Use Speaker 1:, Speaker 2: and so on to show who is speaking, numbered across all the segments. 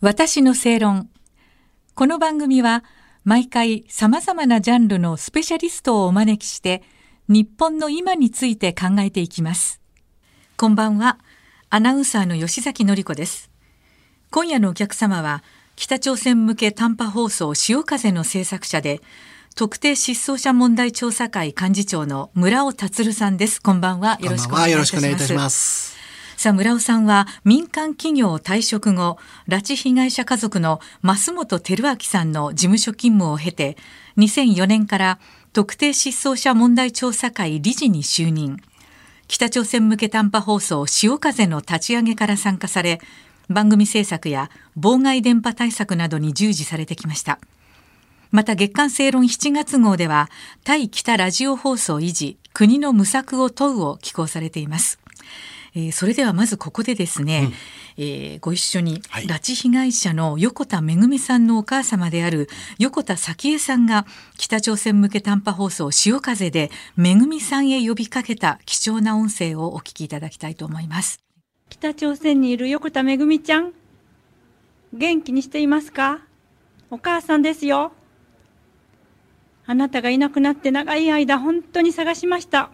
Speaker 1: 私の正論。この番組は毎回様々なジャンルのスペシャリストをお招きして日本の今について考えていきます。こんばんは。アナウンサーの吉崎のり子です。今夜のお客様は北朝鮮向け短波放送潮風の制作者で特定失踪者問題調査会幹事長の村尾達さんです。こんばんは。
Speaker 2: よろしくお願いいたします。
Speaker 1: さあ村尾さんは民間企業退職後拉致被害者家族の増本照明さんの事務所勤務を経て2004年から特定失踪者問題調査会理事に就任。北朝鮮向け短波放送潮風の立ち上げから参加され番組制作や妨害電波対策などに従事されてきました。また月刊正論7月号では対北ラジオ放送維持国の無策を問うを寄稿されています。えー、それではまずここでですね、うん、えー、ご一緒に、拉致被害者の横田めぐみさんのお母様である横田早紀江さんが北朝鮮向け短波放送潮風でめぐみさんへ呼びかけた貴重な音声をお聞きいただきたいと思います。
Speaker 3: 北朝鮮にいる横田めぐみちゃん元気にしていますか？お母さんですよ。あなたがいなくなって長い間本当に探しました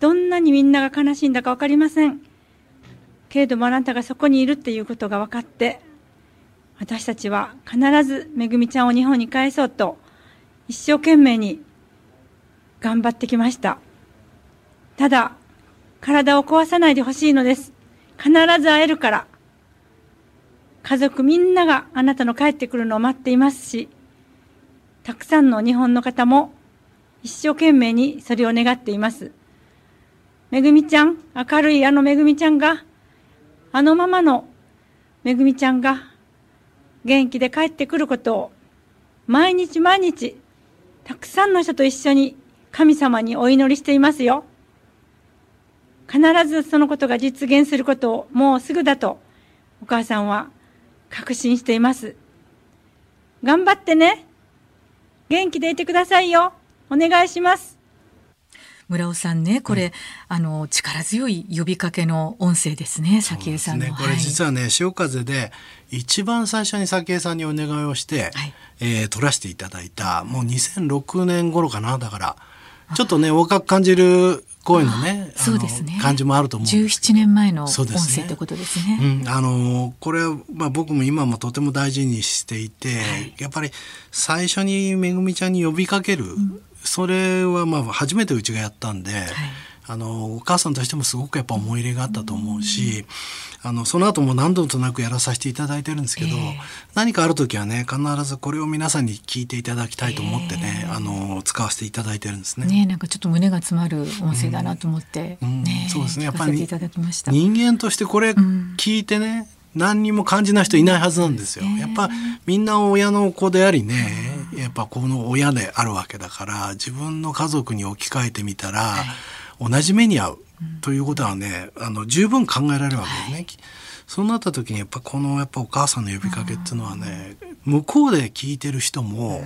Speaker 3: どんなにみんなが悲しいんだか分かりません。けれどもあなたがそこにいるっていうことが分かって、私たちは必ずめぐみちゃんを日本に帰そうと、一生懸命に頑張ってきました。ただ、体を壊さないでほしいのです。必ず会えるから。家族みんながあなたの帰ってくるのを待っていますし、たくさんの日本の方も一生懸命にそれを願っています。めぐみちゃん、明るいあのめぐみちゃんが、あのままのめぐみちゃんが、元気で帰ってくることを、毎日毎日、たくさんの人と一緒に神様にお祈りしていますよ。必ずそのことが実現することをもうすぐだと、お母さんは確信しています。頑張ってね。元気でいてくださいよ。お願いします。
Speaker 1: 村尾さんねこれ、うん、あの力強い呼びかけの音声ですね早紀江さんの、ね、
Speaker 2: これ実はね、はい、潮風で一番最初に早紀江さんにお願いをして、はい、えー、撮らせていただいたもう2006年頃かなだから。ちょっとね若く感じる声のね
Speaker 1: そうですね。
Speaker 2: 感じもあると思う
Speaker 1: 17年前の音声ってことですね。
Speaker 2: うすねうん、あのこれは、まあ、僕も今もとても大事にしていて、はい、やっぱり最初にめぐみちゃんに呼びかける、うんそれはまあ初めてうちがやったんで、はい、あのお母さんとしてもすごくやっぱ思い入れがあったと思うし、あのその後も何度となくやらさせていただいてるんですけど、えー、何かある時はね必ずこれを皆さんに聞いていただきたいと思ってね、えー、あの使わせていただいてるんですね。
Speaker 1: ねなんかちょっと胸が詰まる音声だなと思って、うん。うん。ね、
Speaker 2: そうですね。やっぱり人間としてこれ聞いてね、何にも感じない人いないはずなんですよ。やっぱみんな親の子でありね、やっぱこの親であるわけだから自分の家族に置き換えてみたら、同じ目に遭うということはねあの十分考えられるわけですね。そうなった時にやっぱこのやっぱお母さんの呼びかけっていうのはね向こうで聞いてる人も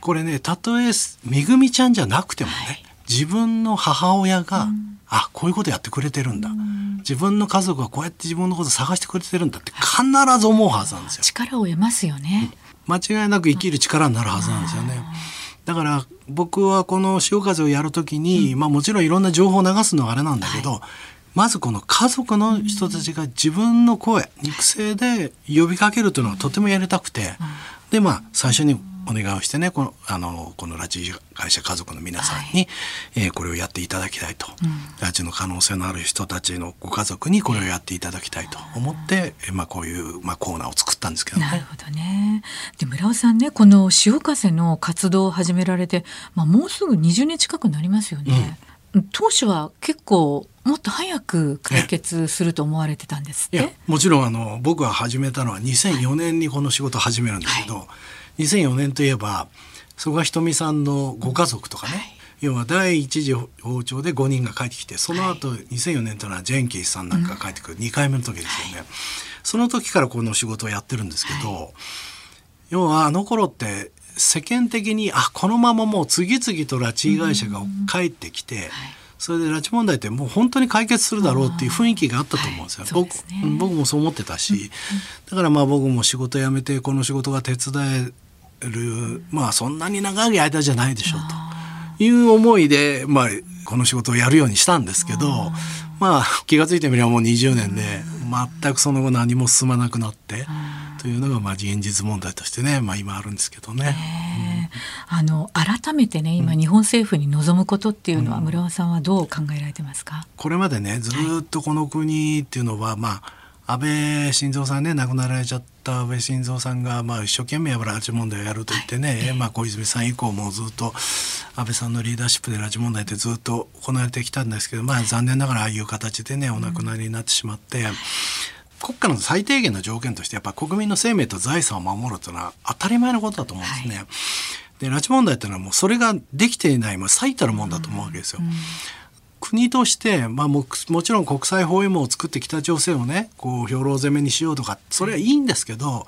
Speaker 2: これねたとえめぐみちゃんじゃなくてもね自分の母親が、あこういうことやってくれてるんだ、自分の家族はこうやって自分のこと探してくれてるんだって必ず思うはずなんですよ。
Speaker 1: 力を得ますよね、
Speaker 2: 間違いなく生きる力になるはずなんですよね。だから僕はこの潮風をやるときに、うん、まあもちろんいろんな情報を流すのはあれなんだけど、はい、まずこの家族の人たちが自分の声、肉声で呼びかけるというのがとてもやりたくて、でまあ最初にお願いをしてねこのあのこの拉致会社家族の皆さんに、はい、えー、これをやっていただきたいと、うん、拉致の可能性のある人たちのご家族にこれをやっていただきたいと思って、えー、まあ、こういう、まあ、コーナーを作ったんですけど、
Speaker 1: ね、なるほどね。で村尾さんねこの潮風の活動を始められて、まあ、もうすぐ20年近くなりますよね。うん、当初は結構もっと早く解決すると思われてたんですいや
Speaker 2: もちろんあの僕が始めたのは2004年にこの仕事を始めるんですけど、はい2004年といえば曽我ひとみさんのご家族とかね、はい、要は第一次包丁で5人が帰ってきてその後2004年というのはジェンキーさんなんかが帰ってくる2回目の時ですよね、その時からこの仕事をやってるんですけど、はい、要はあの頃って世間的にあこのままもう次々と拉致被害者が帰ってきて、それで拉致問題ってもう本当に解決するだろうっていう雰囲気があったと思うんですよ。はい、僕、ね、僕もそう思ってたし、だからまあ僕も仕事辞めてこの仕事が手伝えるまあそんなに長い間じゃないでしょうという思いでまあこの仕事をやるようにしたんですけどまあ気が付いてみればもう20年で全くその後何も進まなくなって。というのがまあ現実問題としてね、まあ、今あるんですけどね。
Speaker 1: あの改めてね今日本政府に望むことっていうのは、村尾さんはどう考えられてますか？
Speaker 2: これまでねずっとこの国っていうのは、はい、まあ安倍晋三さんね亡くなられちゃった安倍晋三さんが、まあ、一生懸命拉致問題をやると言ってね、はい、まあ、小泉さん以降もずっと安倍さんのリーダーシップで拉致問題ってずっと行われてきたんですけど、まあ、残念ながらああいう形でねお亡くなりになってしまって。うん国家の最低限の条件としてやっぱ国民の生命と財産を守るというのは当たり前のことだと思うんですね。はい、で拉致問題っていうのはもうそれができていないもう最たるもんだと思うわけですよ。うんうん国として、まあ、ももちろん国際包囲網を作って北朝鮮をねこう兵糧攻めにしようとかそれはいいんですけど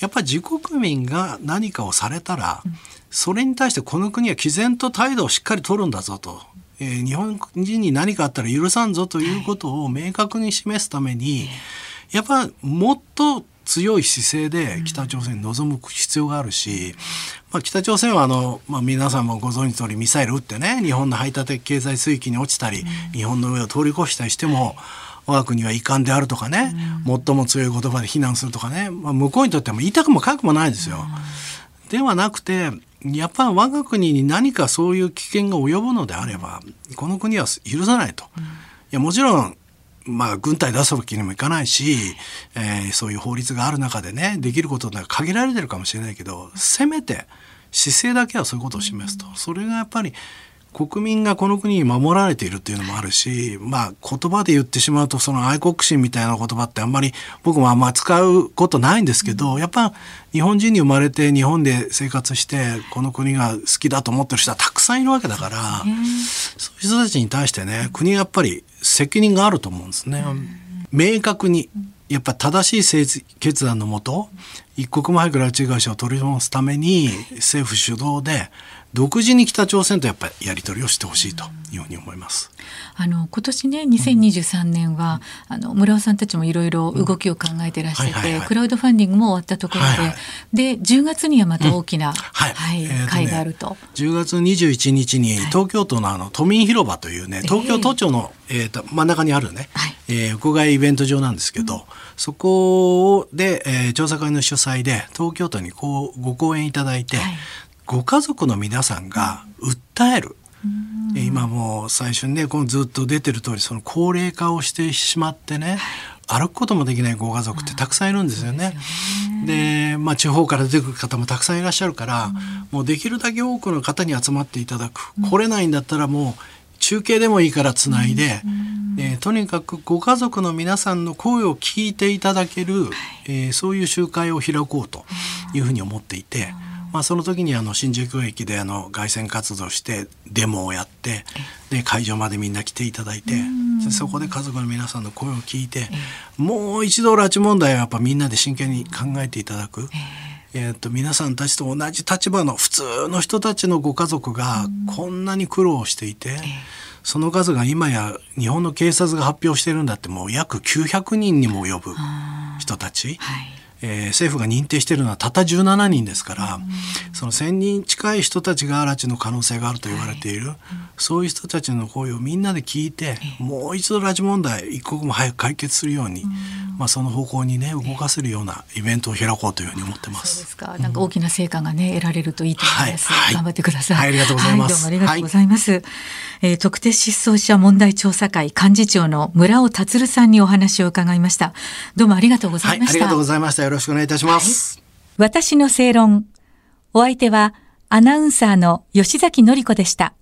Speaker 2: やっぱり自国民が何かをされたら、それに対してこの国は毅然と態度をしっかり取るんだぞと。えー、日本人に何かあったら許さんぞということを明確に示すために、やっぱもっと強い姿勢で北朝鮮に臨む必要があるし、まあ、北朝鮮はあの、まあ、皆さんもご存知通りミサイル撃ってね日本の排他的経済水域に落ちたり、日本の上を通り越したりしても、我が国は遺憾であるとかね、最も強い言葉で非難するとかね、まあ、向こうにとっても言いたくも書くもないですよ。ではなくてやっぱり我が国に何かそういう危険が及ぶのであればこの国は許さないと。いやもちろんまあ、軍隊出すわけにもいかないし、えー、そういう法律がある中でねできることが限られてるかもしれないけどせめて姿勢だけはそういうことを示すと。それがやっぱり国民がこの国に守られているっていうのもあるし、まあ言葉で言ってしまうとその愛国心みたいな言葉ってあんまり僕もあんま使うことないんですけど、やっぱ日本人に生まれて日本で生活してこの国が好きだと思ってる人はたくさんいるわけだから、そういう人たちに対してね、国はやっぱり責任があると思うんですね。明確にやっぱ正しい政治決断のもと一刻も早く拉致会社を取り戻すために政府主導で独自に北朝鮮とやっぱりやり取りをしてほしいというふうに思います。
Speaker 1: あの今年ね2023年は、うん、あの村尾さんたちもいろいろ動きを考えてらっしゃって、クラウドファンディングも終わったところで、はいはい、で10月にはまた大きな、うん、はい、はいえーね、会があると。
Speaker 2: 10月21日に東京都のあの都民広場というね東京都庁の、えー、と真ん中にあるね、はい、えー、屋外イベント場なんですけど、うん、そこで、えー、調査会の主催で東京都にこうご講演いただいて、はいご家族の皆さんが訴える、うん、今もう最初にねこのずっと出てる通りその高齢化をしてしまってね、歩くこともできないご家族ってたくさんいるんですよね。でまあ、地方から出てくる方もたくさんいらっしゃるから、うん、もうできるだけ多くの方に集まっていただく、うん、来れないんだったらもう中継でもいいからつないで、うん、えー、とにかくご家族の皆さんの声を聞いていただける、はい、えー、そういう集会を開こうというふうに思っていて。まあ、その時にあの新宿駅であの凱旋活動してデモをやってで会場までみんな来ていただいてそこで家族の皆さんの声を聞いてもう一度拉致問題はやっぱみんなで真剣に考えていただく。えーと、皆さんたちと同じ立場の普通の人たちのご家族がこんなに苦労していて、その数が今や日本の警察が発表してるんだってもう約900人にも及ぶ人たち。はいえー、政府が認定しているのはたった17人ですから、その1,000人近い人たちが拉致の可能性があると言われている、はい、そういう人たちの声をみんなで聞いて、もう一度拉致問題一刻も早く解決するように、まあ、その方向にね動かせるようなイベントを開こうというふうに思ってます。
Speaker 1: そうですか。なんか大きな成果がね、得られるといいと思います。はい、頑張ってください。
Speaker 2: はい、ありがとうございます。どう
Speaker 1: もありがとうございます。はい、えー、特定失踪者問題調査会幹事長の村尾達さんにお話を伺いました。どうもありがとうございました。
Speaker 2: ありがとうございました。よろしくお願いいたします。
Speaker 1: はい私の正論。お相手はアナウンサーの吉崎のり子でした。